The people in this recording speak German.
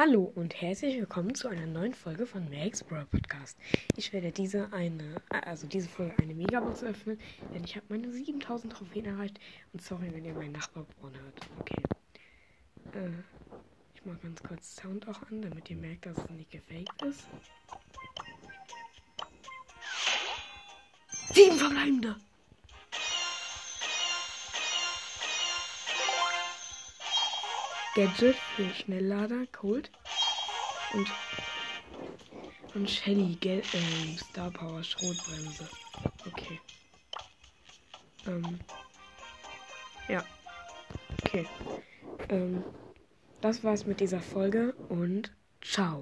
Hallo und herzlich willkommen zu einer neuen Folge von Max Brawl Podcast. Ich werde diese eine, also diese Folge eine Megabox öffnen, denn ich habe meine 7000 Trophäen erreicht. Und sorry, wenn ihr meinen Nachbar Braun hört. Okay. Äh, ich mache ganz kurz Sound auch an, damit ihr merkt, dass es nicht gefaked ist. Sieben verbleibende! Gadget für Schnelllader, Cold. Und, und Shelly, Gel äh, Star Power, Schrotbremse. Okay. Ähm. Ja. Okay. Ähm. Das war's mit dieser Folge und ciao.